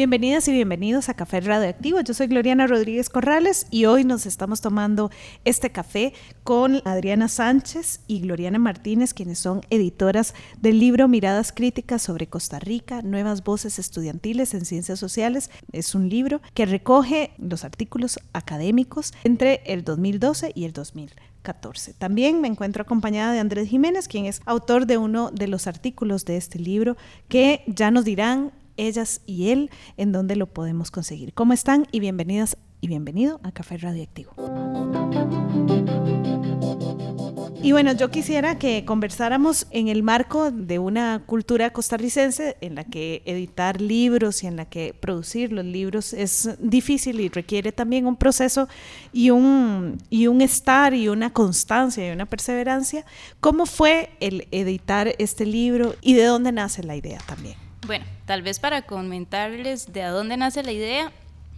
Bienvenidas y bienvenidos a Café Radioactivo. Yo soy Gloriana Rodríguez Corrales y hoy nos estamos tomando este café con Adriana Sánchez y Gloriana Martínez, quienes son editoras del libro Miradas Críticas sobre Costa Rica, Nuevas Voces Estudiantiles en Ciencias Sociales. Es un libro que recoge los artículos académicos entre el 2012 y el 2014. También me encuentro acompañada de Andrés Jiménez, quien es autor de uno de los artículos de este libro, que ya nos dirán ellas y él, en dónde lo podemos conseguir. ¿Cómo están? Y bienvenidas y bienvenido a Café Radioactivo. Y bueno, yo quisiera que conversáramos en el marco de una cultura costarricense en la que editar libros y en la que producir los libros es difícil y requiere también un proceso y un, y un estar y una constancia y una perseverancia. ¿Cómo fue el editar este libro y de dónde nace la idea también? Bueno, tal vez para comentarles de dónde nace la idea,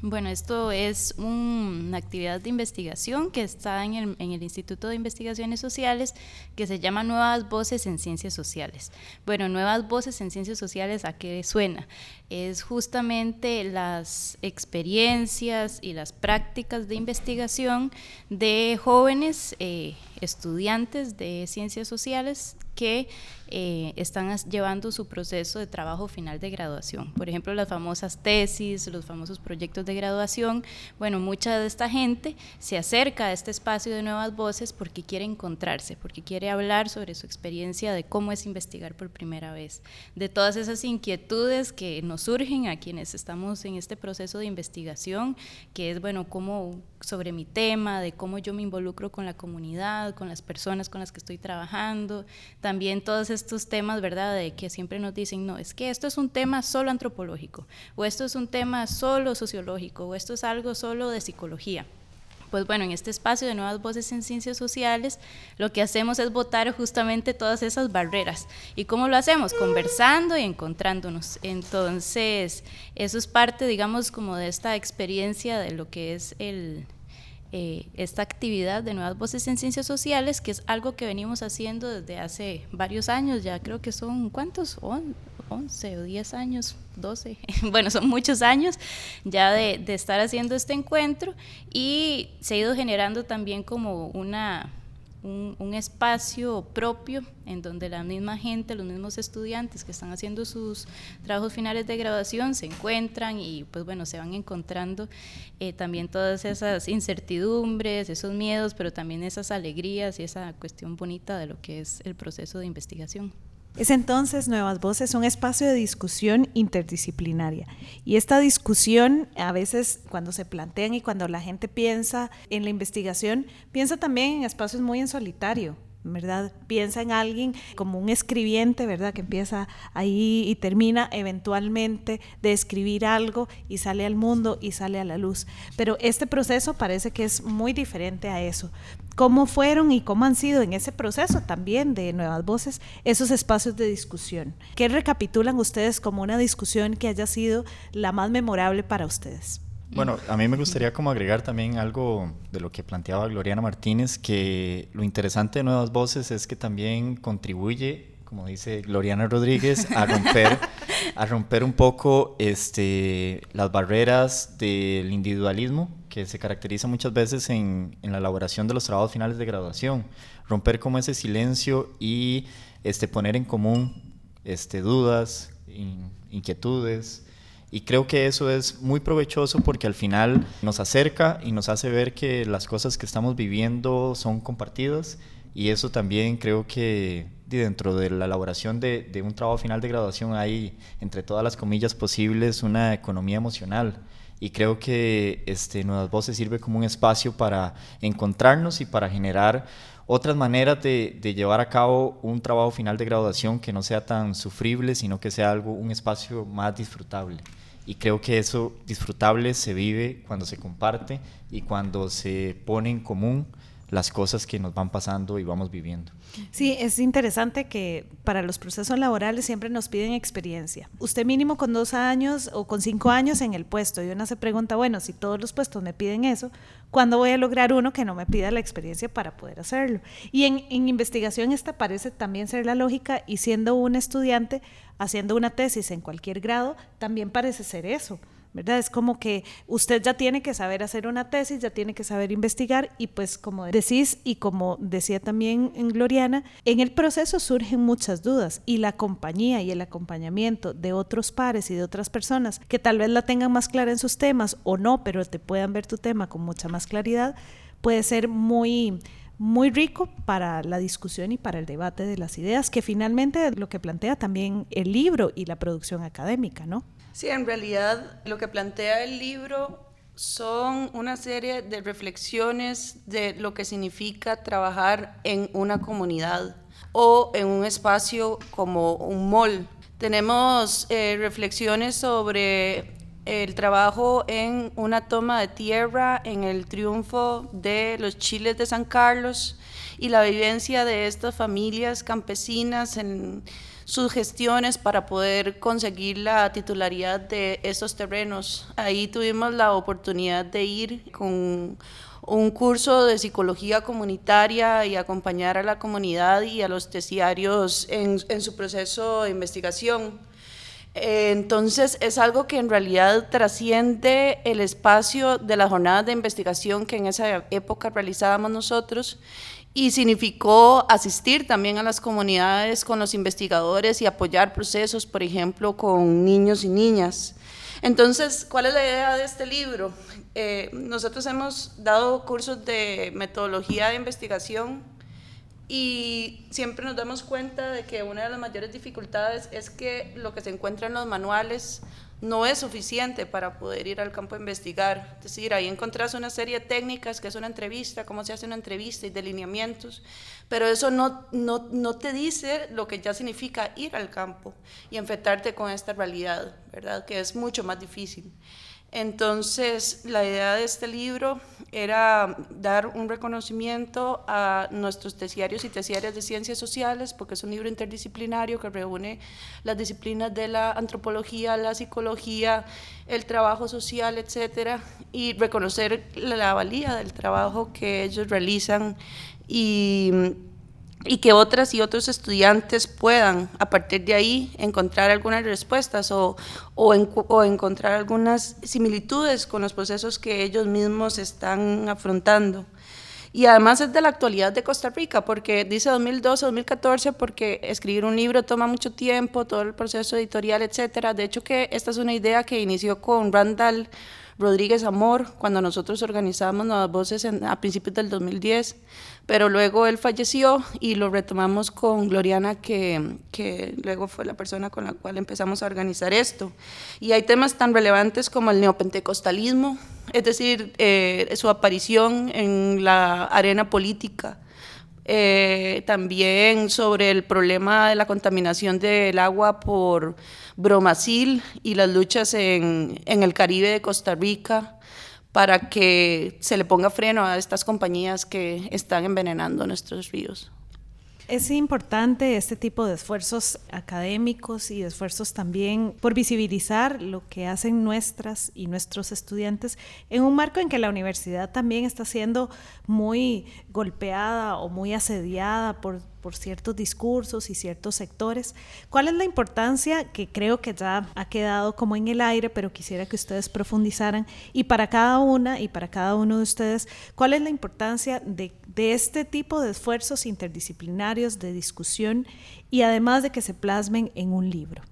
bueno, esto es una actividad de investigación que está en el, en el, Instituto de Investigaciones Sociales que se llama Nuevas Voces en Ciencias Sociales. Bueno, Nuevas Voces en Ciencias Sociales, ¿a qué suena? Es justamente las experiencias y las prácticas de investigación de jóvenes eh, estudiantes de ciencias sociales que eh, están llevando su proceso de trabajo final de graduación. Por ejemplo, las famosas tesis, los famosos proyectos de graduación. Bueno, mucha de esta gente se acerca a este espacio de nuevas voces porque quiere encontrarse, porque quiere hablar sobre su experiencia de cómo es investigar por primera vez, de todas esas inquietudes que nos surgen a quienes estamos en este proceso de investigación, que es, bueno, cómo sobre mi tema, de cómo yo me involucro con la comunidad, con las personas con las que estoy trabajando, también todos estos temas, ¿verdad?, de que siempre nos dicen, no, es que esto es un tema solo antropológico, o esto es un tema solo sociológico, o esto es algo solo de psicología. Pues bueno, en este espacio de Nuevas Voces en Ciencias Sociales, lo que hacemos es votar justamente todas esas barreras. ¿Y cómo lo hacemos? Conversando y encontrándonos. Entonces, eso es parte, digamos, como de esta experiencia de lo que es el, eh, esta actividad de Nuevas Voces en Ciencias Sociales, que es algo que venimos haciendo desde hace varios años, ya creo que son, ¿cuántos? 11 o 10 años, 12, bueno, son muchos años ya de, de estar haciendo este encuentro y se ha ido generando también como una un, espacio propio en donde la misma gente, los mismos estudiantes que están haciendo sus trabajos finales de graduación se encuentran y pues bueno, se van encontrando eh, también todas esas incertidumbres, esos miedos, pero también esas alegrías y esa cuestión bonita de lo que es el proceso de investigación. Es entonces Nuevas Voces un espacio de discusión interdisciplinaria. Y esta discusión, a veces cuando se plantean y cuando la gente piensa en la investigación, piensa también en espacios muy en solitario, ¿verdad? Piensa en alguien como un escribiente, ¿verdad? Que empieza ahí y termina eventualmente de escribir algo y sale al mundo y sale a la luz. Pero este proceso parece que es muy diferente a eso. ¿Cómo fueron y cómo han sido en ese proceso también de Nuevas Voces esos espacios de discusión? ¿Qué recapitulan ustedes como una discusión que haya sido la más memorable para ustedes? Bueno, a mí me gustaría como agregar también algo de lo que planteaba Gloriana Martínez, que lo interesante de Nuevas Voces es que también contribuye, como dice Gloriana Rodríguez, a romper, a romper un poco este, las barreras del individualismo que se caracteriza muchas veces en, en la elaboración de los trabajos finales de graduación. Romper como ese silencio y este, poner en común este, dudas, inquietudes, y creo que eso es muy provechoso porque al final nos acerca y nos hace ver que las cosas que estamos viviendo son compartidas y eso también creo que dentro de la elaboración de, de, un trabajo final de graduación hay, entre todas las comillas posibles, una economía emocional. Y creo que este, Nuevas Voces sirve como un espacio para encontrarnos y para generar otras maneras de, de, llevar a cabo un trabajo final de graduación que no sea tan sufrible, sino que sea algo, un espacio más disfrutable. Y creo que eso disfrutable se vive cuando se comparte y cuando se pone en común las cosas que nos van pasando y vamos viviendo. Sí, es interesante que para los procesos laborales siempre nos piden experiencia. Usted mínimo con dos años o con cinco años en el puesto y uno se pregunta, bueno, si todos los puestos me piden eso, ¿cuándo voy a lograr uno que no me pida la experiencia para poder hacerlo? Y en, en investigación esta parece también ser la lógica y siendo un estudiante haciendo una tesis en cualquier grado, también parece ser eso. ¿Verdad? Es como que usted ya tiene que saber hacer una tesis, ya tiene que saber investigar y pues como decís y como decía también en Gloriana, en el proceso surgen muchas dudas y la compañía y el acompañamiento de otros pares y de otras personas que tal vez la tengan más clara en sus temas o no, pero te puedan ver tu tema con mucha más claridad, puede ser muy muy rico para la discusión y para el debate de las ideas, que finalmente lo que plantea también el libro y la producción académica, ¿no? Sí, en realidad lo que plantea el libro son una serie de reflexiones de lo que significa trabajar en una comunidad o en un espacio como un mall. Tenemos eh, reflexiones sobre el trabajo en una toma de tierra, en el triunfo de los chiles de San Carlos y la vivencia de estas familias campesinas en sus gestiones para poder conseguir la titularidad de estos terrenos. Ahí tuvimos la oportunidad de ir con un curso de psicología comunitaria y acompañar a la comunidad y a los tesiarios en, en su proceso de investigación. Entonces es algo que en realidad trasciende el espacio de las jornadas de investigación que en esa época realizábamos nosotros y significó asistir también a las comunidades con los investigadores y apoyar procesos, por ejemplo, con niños y niñas. Entonces, ¿cuál es la idea de este libro? Eh, nosotros hemos dado cursos de metodología de investigación y siempre nos damos cuenta de que una de las mayores dificultades es que lo que se encuentra en los manuales no es suficiente para poder ir al campo a investigar. Es decir, ahí encontrás una serie de técnicas, que es una entrevista, cómo se hace una entrevista y delineamientos, pero eso no, no, no te dice lo que ya significa ir al campo y enfrentarte con esta realidad, ¿verdad? Que es mucho más difícil. Entonces, la idea de este libro era dar un reconocimiento a nuestros tesiarios y tesiarias de ciencias sociales, porque es un libro interdisciplinario que reúne las disciplinas de la antropología, la psicología, el trabajo social, etcétera, y reconocer la valía del trabajo que ellos realizan y y que otras y otros estudiantes puedan a partir de ahí encontrar algunas respuestas o, o, encontrar algunas similitudes con los procesos que ellos mismos están afrontando. Y además es de la actualidad de Costa Rica, porque dice 2012-2014, porque escribir un libro toma mucho tiempo, todo el proceso editorial, etcétera. De hecho, que esta es una idea que inició con Randall Rodríguez Amor, cuando nosotros organizamos Nuevas Voces a principios del 2010, pero luego él falleció y lo retomamos con Gloriana, que, luego fue la persona con la cual empezamos a organizar esto. Y hay temas tan relevantes como el neopentecostalismo, es decir, eh, su aparición en la arena política, eh, también sobre el problema de la contaminación del agua por bromacil y las luchas en el Caribe de Costa Rica para que se le ponga freno a estas compañías que están envenenando nuestros ríos. Es importante este tipo de esfuerzos académicos y esfuerzos también por visibilizar lo que hacen nuestras y nuestros estudiantes en un marco en que la universidad también está siendo muy golpeada o muy asediada por, por ciertos discursos y ciertos sectores. ¿Cuál es la importancia que creo que ya ha quedado como en el aire, pero quisiera que ustedes profundizaran? Y para cada una y para cada uno de ustedes, ¿cuál es la importancia de de este tipo de esfuerzos interdisciplinarios de discusión y además de que se plasmen en un libro.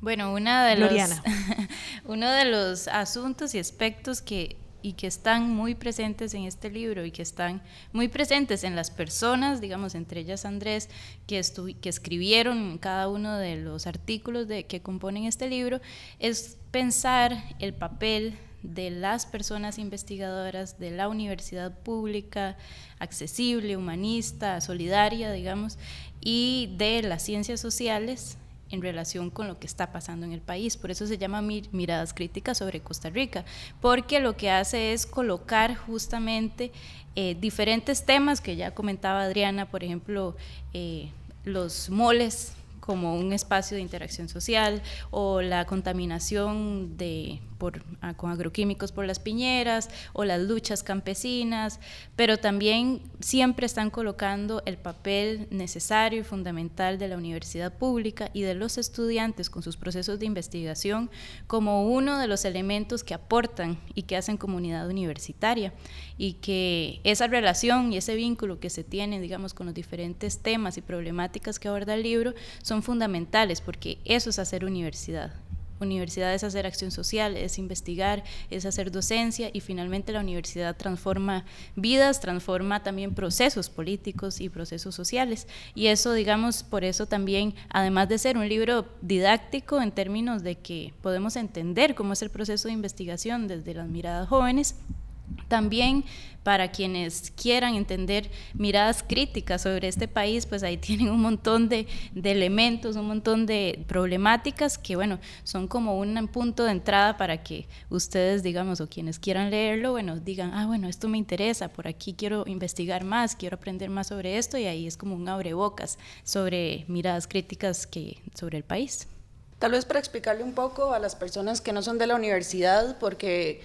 Bueno, una de los, uno de los asuntos y aspectos que y que están muy presentes en este libro y que están muy presentes en las personas, digamos, entre ellas Andrés, que, que escribieron cada uno de los artículos de, que componen este libro, es pensar el papel de las personas investigadoras de la universidad pública, accesible, humanista, solidaria, digamos, y de las ciencias sociales en relación con lo que está pasando en el país. Por eso se llama Miradas Críticas sobre Costa Rica, porque lo que hace es colocar justamente eh, diferentes temas que ya comentaba Adriana, por ejemplo, eh, los moles como un espacio de interacción social o la contaminación de por, con agroquímicos por las piñeras o las luchas campesinas, pero también siempre están colocando el papel necesario y fundamental de la universidad pública y de los estudiantes con sus procesos de investigación como uno de los elementos que aportan y que hacen comunidad universitaria y que esa relación y ese vínculo que se tiene, digamos, con los diferentes temas y problemáticas que aborda el libro son fundamentales porque eso es hacer universidad universidad es hacer acción social, es investigar, es hacer docencia y finalmente la universidad transforma vidas, transforma también procesos políticos y procesos sociales. Y eso, digamos, por eso también, además de ser un libro didáctico en términos de que podemos entender cómo es el proceso de investigación desde las miradas jóvenes, también para quienes quieran entender miradas críticas sobre este país, pues ahí tienen un montón de, elementos, un montón de problemáticas que, bueno, son como un punto de entrada para que ustedes, digamos, o quienes quieran leerlo, bueno, digan, ah, bueno, esto me interesa, por aquí quiero investigar más, quiero aprender más sobre esto, y ahí es como un abrebocas sobre miradas críticas que, sobre el país. Tal vez para explicarle un poco a las personas que no son de la universidad, porque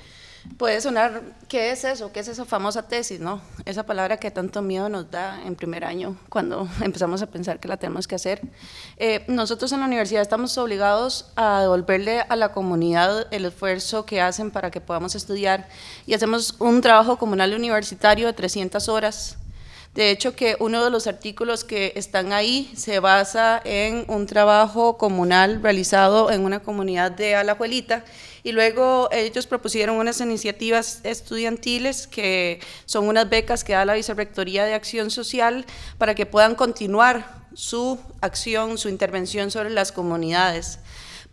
Puede sonar, ¿qué es eso? ¿Qué es esa famosa tesis? ¿no? Esa palabra que tanto miedo nos da en primer año cuando empezamos a pensar que la tenemos que hacer. Eh, nosotros en la universidad estamos obligados a devolverle a la comunidad el esfuerzo que hacen para que podamos estudiar y hacemos un trabajo comunal universitario de 300 horas. De hecho, que uno de los artículos que están ahí se basa en un trabajo comunal realizado en una comunidad de Alajuelita y luego ellos propusieron unas iniciativas estudiantiles que son unas becas que da la Vicerrectoría de Acción Social para que puedan continuar su acción, su intervención sobre las comunidades.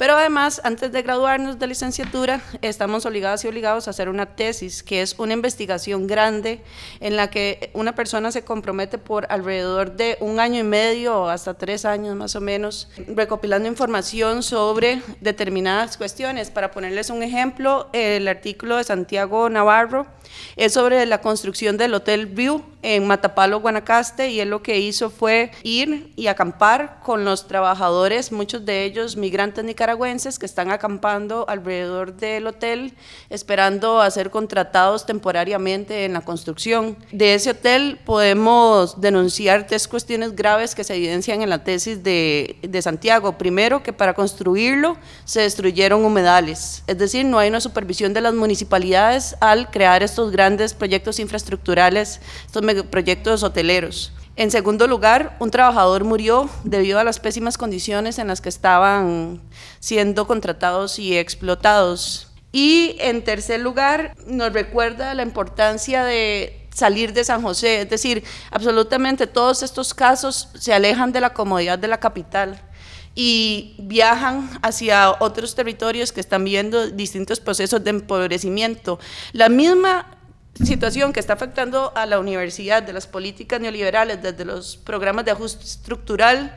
Pero además, antes de graduarnos de licenciatura, estamos obligados y obligados a hacer una tesis, que es una investigación grande en la que una persona se compromete por alrededor de un año y medio o hasta tres años más o menos, recopilando información sobre determinadas cuestiones. Para ponerles un ejemplo, el artículo de Santiago Navarro es sobre la construcción del Hotel View en Matapalo, Guanacaste, y él lo que hizo fue ir y acampar con los trabajadores, muchos de ellos migrantes nicaragüenses que están acampando alrededor del hotel, esperando a ser contratados temporariamente en la construcción. De ese hotel podemos denunciar tres cuestiones graves que se evidencian en la tesis de, de Santiago. Primero, que para construirlo se destruyeron humedales, es decir, no hay una supervisión de las municipalidades al crear estos grandes proyectos infraestructurales, estos proyectos hoteleros. En segundo lugar, un trabajador murió debido a las pésimas condiciones en las que estaban siendo contratados y explotados. Y en tercer lugar, nos recuerda la importancia de salir de San José, es decir, absolutamente todos estos casos se alejan de la comodidad de la capital y viajan hacia otros territorios que están viendo distintos procesos de empobrecimiento. La misma situación que está afectando a la universidad de las políticas neoliberales desde los programas de ajuste estructural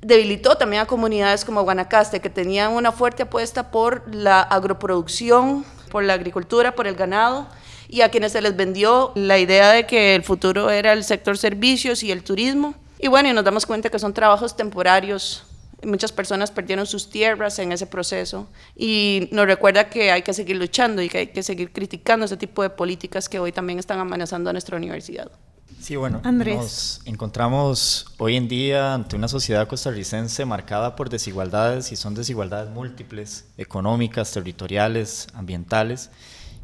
debilitó también a comunidades como Guanacaste, que tenían una fuerte apuesta por la agroproducción, por la agricultura, por el ganado, y a quienes se les vendió la idea de que el futuro era el sector servicios y el turismo. Y bueno, y nos damos cuenta que son trabajos temporarios Muchas personas perdieron sus tierras en ese proceso y nos recuerda que hay que seguir luchando y que hay que seguir criticando ese tipo de políticas que hoy también están amenazando a nuestra universidad. Sí, bueno, nos encontramos hoy en día ante una sociedad costarricense marcada por desigualdades y son desigualdades múltiples, económicas, territoriales, ambientales.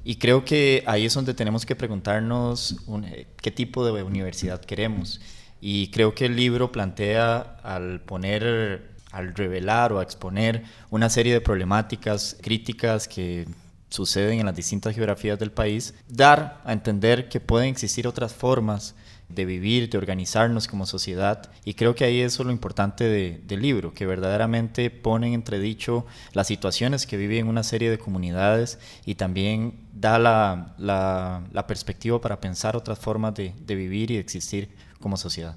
Y creo que ahí es donde tenemos que preguntarnos eh, qué tipo de universidad queremos. Y creo que el libro plantea al poner al revelar o a exponer una serie de problemáticas críticas que suceden en las distintas geografías del país, dar a entender que pueden existir otras formas de vivir, de organizarnos como sociedad. Y creo que ahí eso es lo importante del libro, que verdaderamente pone en entredicho las situaciones que viven una serie de comunidades y también da la, la, perspectiva para pensar otras formas de, de vivir y de existir como sociedad.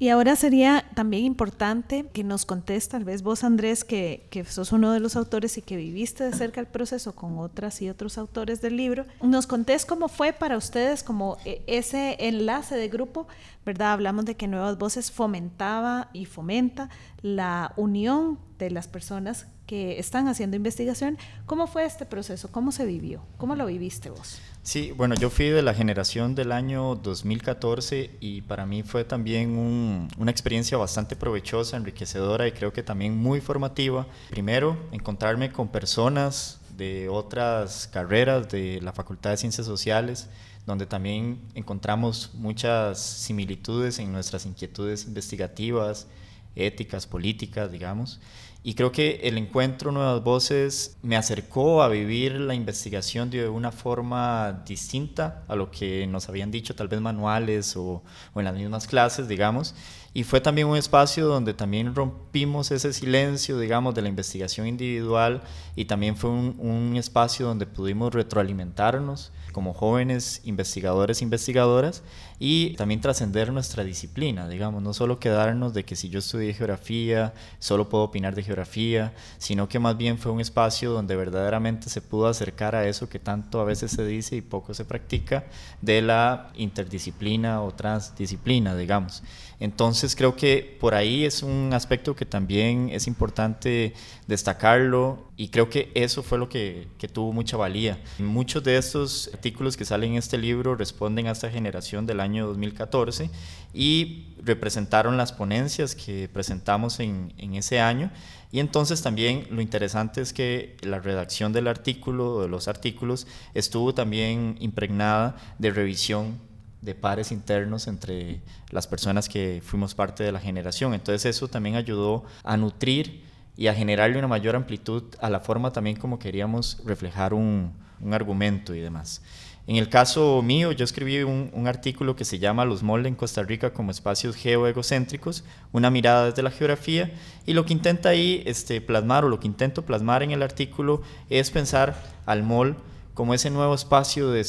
Y ahora sería también importante que nos contes, tal vez vos Andrés, que, sos uno de los autores y que viviste de cerca el proceso con otras y otros autores del libro, nos contés cómo fue para ustedes como eh, ese enlace de grupo, ¿verdad? Hablamos de que Nuevas Voces fomentaba y fomenta la unión de las personas que están haciendo investigación. ¿Cómo fue este proceso? ¿Cómo se vivió? ¿Cómo lo viviste vos? Sí, bueno, yo fui de la generación del año 2014 y para mí fue también una experiencia bastante provechosa, enriquecedora y creo que también muy formativa. Primero, encontrarme con personas de otras carreras de la Facultad de Ciencias Sociales, donde también encontramos muchas similitudes en nuestras inquietudes investigativas, éticas, políticas, digamos. Y creo que el encuentro Nuevas Voces me acercó a vivir la investigación de una forma distinta a lo que nos habían dicho tal vez manuales o, en las mismas clases, digamos. Y fue también un espacio donde también rompimos ese silencio, digamos, de la investigación individual y también fue un, un espacio donde pudimos retroalimentarnos como jóvenes investigadores investigadoras y también trascender nuestra disciplina, digamos, no solo quedarnos de que si yo estudié geografía, solo puedo opinar de geografía, sino que más bien fue un espacio donde verdaderamente se pudo acercar a eso que tanto a veces se dice y poco se practica, de la interdisciplina o transdisciplina, digamos. Entonces creo que por ahí es un aspecto que también es importante destacarlo y creo que eso fue lo que, que, tuvo mucha valía. Muchos de estos artículos que salen en este libro responden a esta generación del año 2014 y representaron las ponencias que presentamos en, en ese año y entonces también lo interesante es que la redacción del artículo, de los artículos, estuvo también impregnada de revisión de pares internos entre las personas que fuimos parte de la generación. Entonces eso también ayudó a nutrir y a generarle una mayor amplitud a la forma también como queríamos reflejar un, argumento y demás. En el caso mío, yo escribí un, artículo que se llama Los moldes en Costa Rica como espacios geoegocéntricos, una mirada desde la geografía, y lo que intenta ahí este, plasmar, o lo que intento plasmar en el artículo, es pensar al mol como ese nuevo espacio de,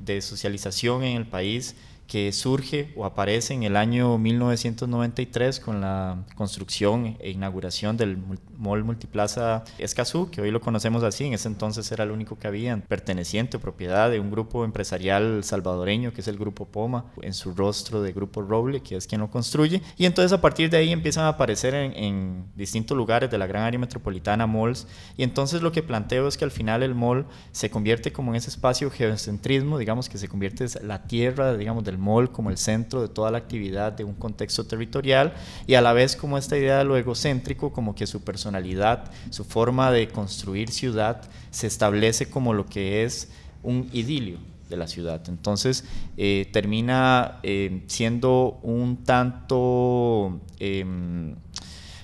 de socialización en el país que surge o aparece en el año 1993 con la construcción e inauguración del Mall Multiplaza Escazú, que hoy lo conocemos así, en ese entonces era el único que había perteneciente o propiedad de un grupo empresarial salvadoreño que es el Grupo Poma, en su rostro de Grupo Roble, que es quien lo construye. Y entonces a partir de ahí empiezan a aparecer en, en distintos lugares de la gran área metropolitana malls. Y entonces lo que planteo es que al final el mall se convierte como en ese espacio geocentrismo, digamos que se convierte en la tierra, digamos, del mall como el centro de toda la actividad de un contexto territorial y a la vez como esta idea de lo egocéntrico, como que su personalidad, su forma de construir ciudad se establece como lo que es un idilio de la ciudad. Entonces eh, termina eh, siendo un tanto em,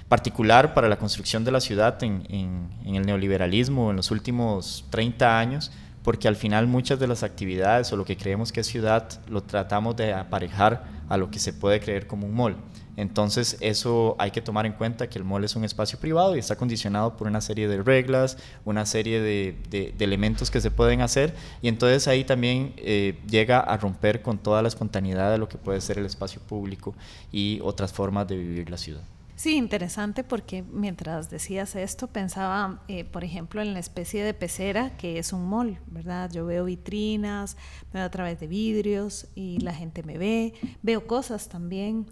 particular para la construcción de la ciudad en, en, el neoliberalismo en los últimos 30 años, porque al final muchas de las actividades o lo que creemos que es ciudad lo tratamos de aparejar a lo que se puede creer como un mall. Entonces eso hay que tomar en cuenta que el mall es un espacio privado y está condicionado por una serie de reglas, una serie de, elementos que se pueden hacer y entonces ahí también eh, llega a romper con toda la espontaneidad de lo que puede ser el espacio público y otras formas de vivir la ciudad. Sí, interesante porque mientras decías esto pensaba, eh, por ejemplo, en la especie de pecera que es un mall, ¿verdad? Yo veo vitrinas, veo a través de vidrios y la gente me ve, veo cosas también.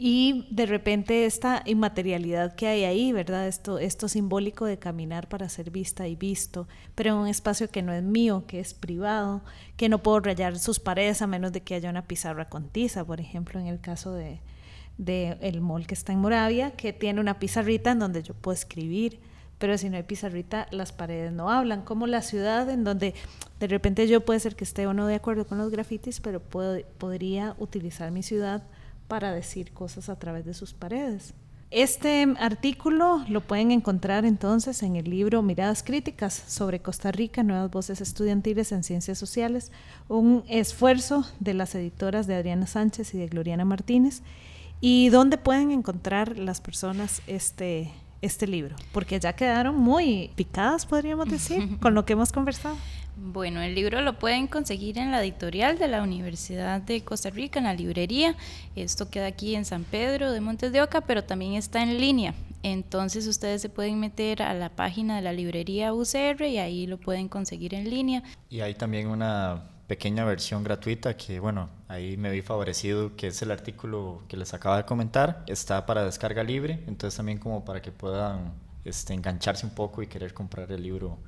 Y de repente esta inmaterialidad que hay ahí, ¿verdad? Esto, esto simbólico de caminar para ser vista y visto, pero en un espacio que no es mío, que es privado, que no puedo rayar sus paredes a menos de que haya una pizarra con tiza, por ejemplo, en el caso de, del mall que está en Moravia, que tiene una pizarrita en donde yo puedo escribir, pero si no hay pizarrita, las paredes no hablan, como la ciudad en donde de repente yo puede ser que esté o no de acuerdo con los grafitis, pero puedo, podría utilizar mi ciudad para decir cosas a través de sus paredes. Este artículo lo pueden encontrar entonces en el libro Miradas Críticas sobre Costa Rica, Nuevas Voces Estudiantiles en Ciencias Sociales, un esfuerzo de las editoras de Adriana Sánchez y de Gloriana Martínez ¿Y dónde pueden encontrar las personas este, este libro? Porque ya quedaron muy picadas, podríamos decir, con lo que hemos conversado. Bueno, el libro lo pueden conseguir en la editorial de la Universidad de Costa Rica, en la librería. Esto queda aquí en San Pedro de Montes de Oca, pero también está en línea. Entonces ustedes se pueden meter a la página de la librería UCR y ahí lo pueden conseguir en línea. Y hay también una pequeña versión gratuita que, bueno, ahí me vi favorecido, que es el artículo que les acabo de comentar. Está para descarga libre, entonces también como para que puedan este, engancharse un poco y querer comprar el libro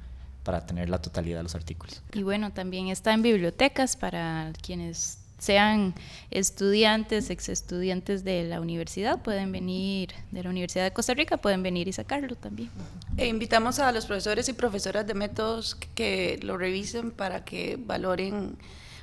para tener la totalidad de los artículos. Y bueno, también está en bibliotecas para quienes sean estudiantes, ex estudiantes de la universidad, pueden venir, de la Universidad de Costa Rica, pueden venir y sacarlo también. E invitamos a los profesores y profesoras de métodos que lo revisen para que valoren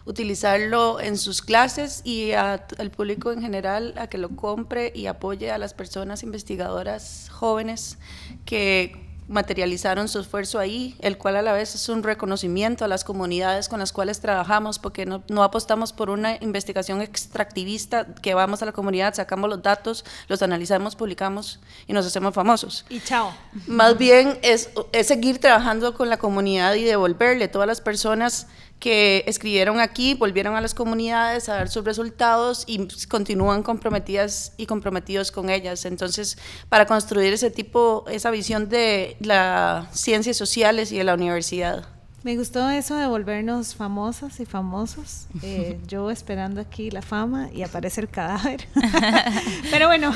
utilizarlo en sus clases y al público en general a que lo compre y apoye a las personas investigadoras jóvenes que materializaron su esfuerzo ahí, el cual a la vez es un reconocimiento a las comunidades con las cuales trabajamos, porque no, no, apostamos por una investigación extractivista que vamos a la comunidad, sacamos los datos, los analizamos, publicamos y nos hacemos famosos. Y chao. Más bien es, es seguir trabajando con la comunidad y devolverle todas las personas que escribieron aquí, volvieron a las comunidades a dar sus resultados y continúan comprometidas y comprometidos con ellas. Entonces, para construir ese tipo, esa visión de las ciencias sociales y de la universidad. Me gustó eso de volvernos famosas y famosos. Eh, yo esperando aquí la fama y aparece el cadáver. Pero bueno,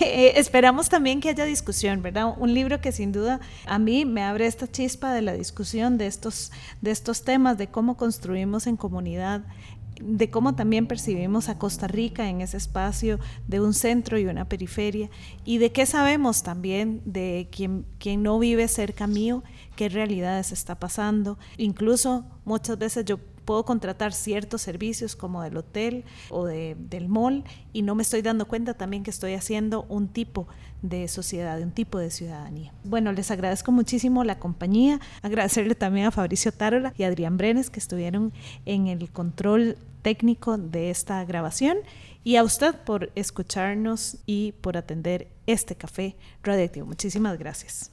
eh, esperamos también que haya discusión, ¿verdad? Un libro que sin duda a mí me abre esta chispa de la discusión de estos, de estos temas, de cómo construimos en comunidad de cómo también percibimos a Costa Rica en ese espacio de un centro y una periferia y de qué sabemos también de quien, quien no vive cerca mío, qué realidades está pasando. Incluso muchas veces yo puedo contratar ciertos servicios como del hotel o de, del mall y no me estoy dando cuenta también que estoy haciendo un tipo de sociedad, un tipo de ciudadanía. Bueno, les agradezco muchísimo la compañía, agradecerle también a Fabricio Tarola y Adrián Brenes que estuvieron en el control técnico de esta grabación y a usted por escucharnos y por atender este café radioactivo. Muchísimas gracias.